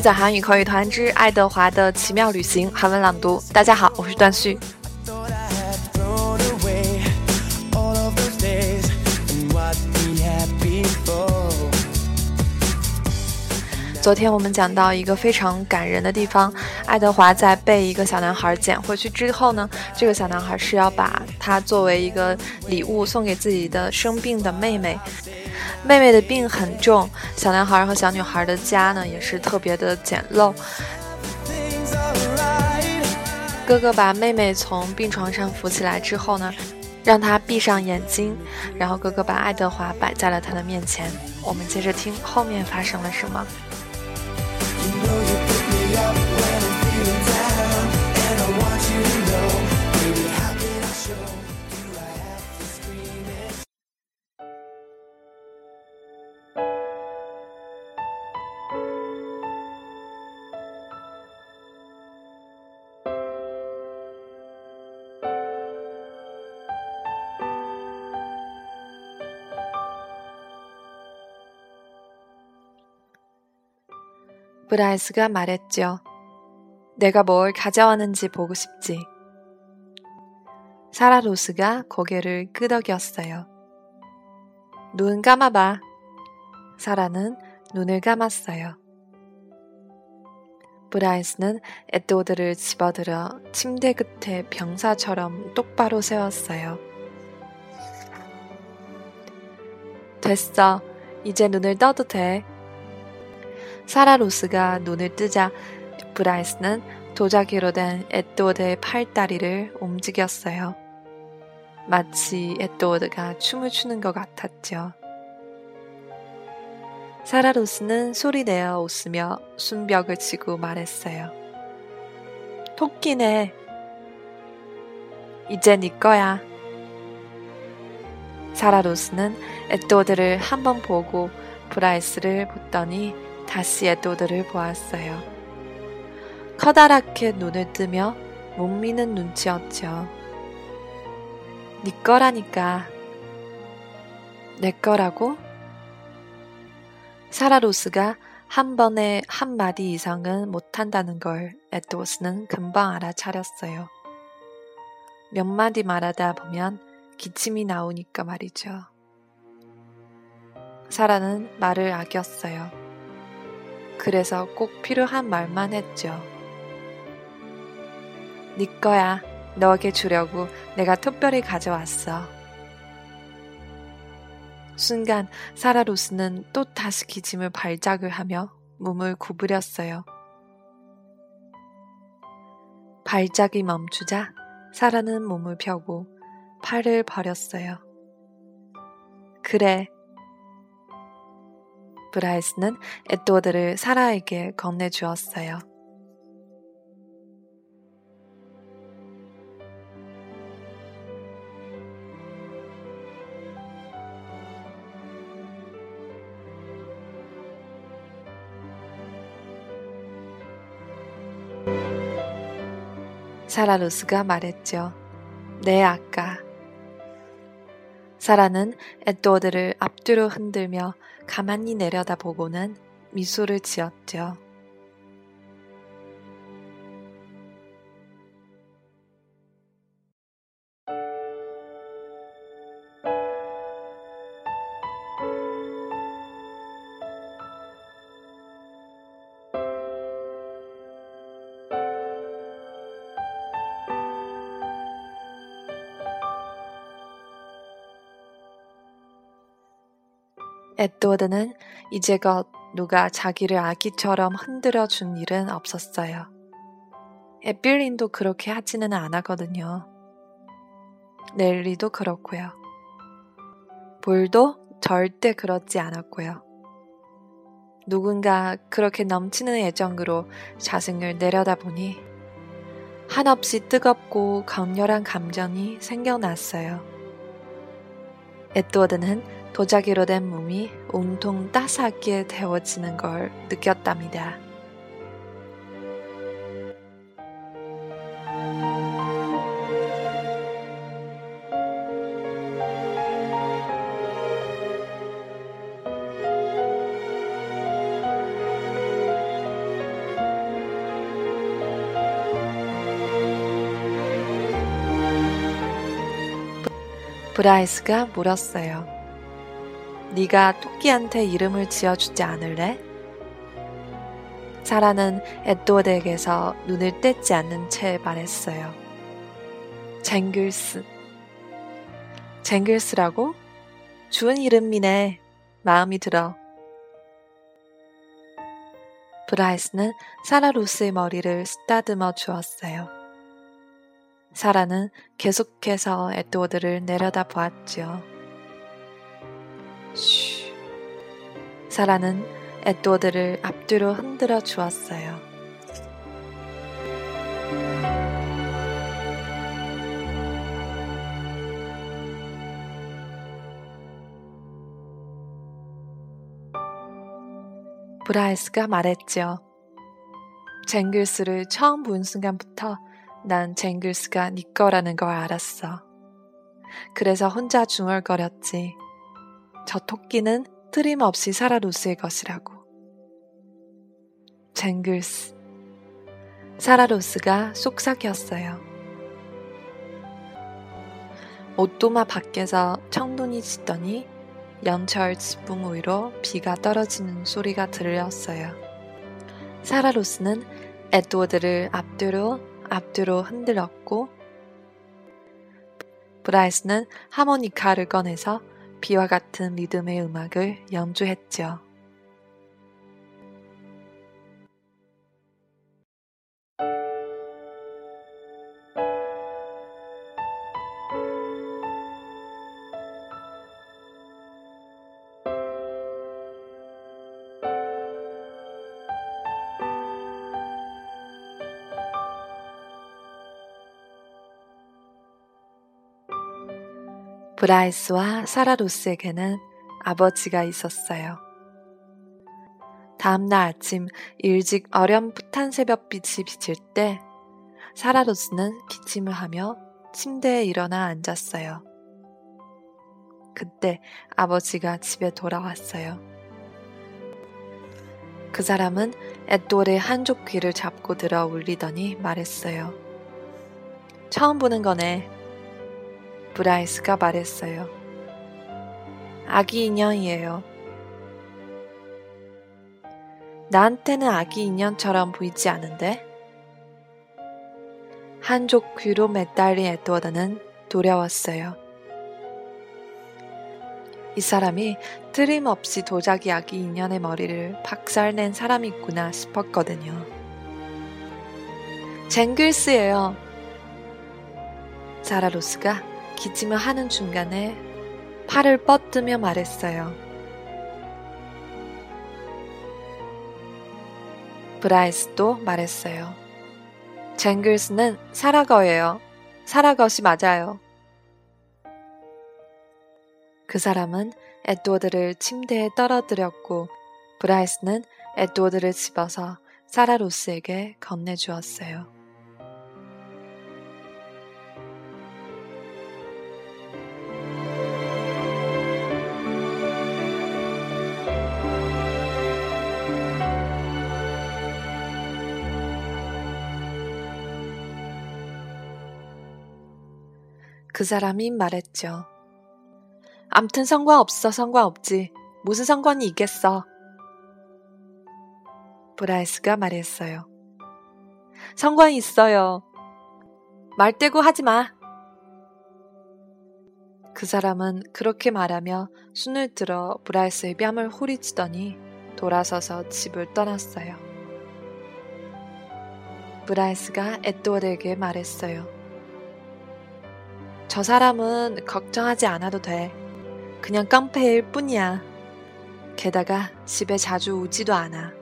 续载韩语口语团之爱德华的奇妙旅行韩文朗读。大家好，我是段旭。昨天我们讲到一个非常感人的地方，爱德华在被一个小男孩捡回去之后呢，这个小男孩是要把他作为一个礼物送给自己的生病的妹妹。妹妹的病很重，小男孩和小女孩的家呢也是特别的简陋。哥哥把妹妹从病床上扶起来之后呢，让她闭上眼睛，然后哥哥把爱德华摆在了他的面前。我们接着听后面发生了什么。 브라이스가 말했죠. 내가 뭘 가져왔는지 보고 싶지. 사라 로스가 고개를 끄덕였어요. 눈 감아봐. 사라는 눈을 감았어요. 브라이스는 에드워드를 집어들어 침대 끝에 병사처럼 똑바로 세웠어요. 됐어. 이제 눈을 떠도 돼. 사라 로스가 눈을 뜨자 브라이스는 도자기로 된 에드워드의 팔다리를 움직였어요. 마치 에드워드가 춤을 추는 것 같았죠. 사라 로스는 소리내어 웃으며 순벽을 치고 말했어요. 토끼네. 이제 네 거야. 사라 로스는 에드워드를 한번 보고 브라이스를 보더니 다시 에도드를 보았어요. 커다랗게 눈을 뜨며 못 미는 눈치였죠. 네 거라니까. 내 거라고? 사라 로스가 한 번에 한 마디 이상은 못한다는 걸 에도스는 금방 알아차렸어요. 몇 마디 말하다 보면 기침이 나오니까 말이죠. 사라는 말을 아꼈어요. 그래서 꼭 필요한 말만 했죠. 네 거야. 너에게 주려고 내가 특별히 가져왔어. 순간 사라 로스는 또 다시 기침을 발작을 하며 몸을 구부렸어요. 발작이 멈추자 사라는 몸을 펴고 팔을 버렸어요. 그래, 브라이스는 에드워드를 사라에게 건네주었어요. 사라 루스가 말했죠. 네, 아까. 사라는 에드워드를 앞뒤로 흔들며 가만히 내려다보고는 미소를 지었죠. 에드워드는 이제껏 누가 자기를 아기처럼 흔들어 준 일은 없었어요. 에필린도 그렇게 하지는 않았거든요. 넬리도 그렇고요. 볼도 절대 그렇지 않았고요. 누군가 그렇게 넘치는 애정으로 자승을 내려다보니 한없이 뜨겁고 강렬한 감정이 생겨났어요. 에드워드는 도자기로 된 몸이 온통 따스하게 데워지는 걸 느꼈답니다. 브라이스가 물었어요. 네가 토끼한테 이름을 지어주지 않을래? 사라는 에드워드에게서 눈을 떼지 않은 채 말했어요. 쟁글스. 쟁글스라고? 좋은 이름이네. 마음에 들어. 브라이스는 사라 로스의 머리를 쓰다듬어 주었어요. 사라는 계속해서 에드워드를 내려다 보았지요. 쉬. 사라는 에드워드를 앞뒤로 흔들어 주었어요. 브라이스가 말했죠. 쟁글스를 처음 본 순간부터 난 쟁글스가 네 거라는 걸 알았어. 그래서 혼자 중얼거렸지. 저 토끼는 틀림없이 사라로스의 것이라고. 쟁글스. 사라로스가 속삭였어요. 옷도마 밖에서 청눈이 짙더니 연철 지붕 위로 비가 떨어지는 소리가 들렸어요. 사라로스는 에드워드를 앞뒤로 앞뒤로 흔들었고 브라이스는 하모니카를 꺼내서 비와 같은 리듬의 음악을 연주했죠. 브라이스와 사라 로스에게는 아버지가 있었어요. 다음날 아침 일찍 어렴풋한 새벽빛이 비칠 때 사라 로스는 기침을 하며 침대에 일어나 앉았어요. 그때 아버지가 집에 돌아왔어요. 그 사람은 앳돌의 한쪽 귀를 잡고 들어 울리더니 말했어요. 처음 보는 거네. 브라이스가 말했어요. 아기 인형이에요. 나한테는 아기 인형처럼 보이지 않은데? 한쪽 귀로 매달린 에드워드는 두려웠어요. 이 사람이 틀림없이 도자기 아기 인형의 머리를 박살낸 사람이구나 싶었거든요. 쟁글스예요. 사라로스가 기침을 하는 중간에 팔을 뻗으며 말했어요. 브라이스도 말했어요. 쟁글스는 사라거예요. 사라것이 맞아요. 그 사람은 에드워드를 침대에 떨어뜨렸고 브라이스는 에드워드를 집어서 사라 로스에게 건네주었어요. 그 사람이 말했죠. 암튼 상관없어, 상관없지. 무슨 상관이 있겠어. 브라이스가 말했어요. 상관이 있어요. 말대꾸 하지 마. 그 사람은 그렇게 말하며 손을 들어 브라이스의 뺨을 후려치더니 돌아서서 집을 떠났어요. 브라이스가 에드워드에게 말했어요. 저 사람은 걱정하지 않아도 돼. 그냥 깡패일 뿐이야. 게다가 집에 자주 오지도 않아.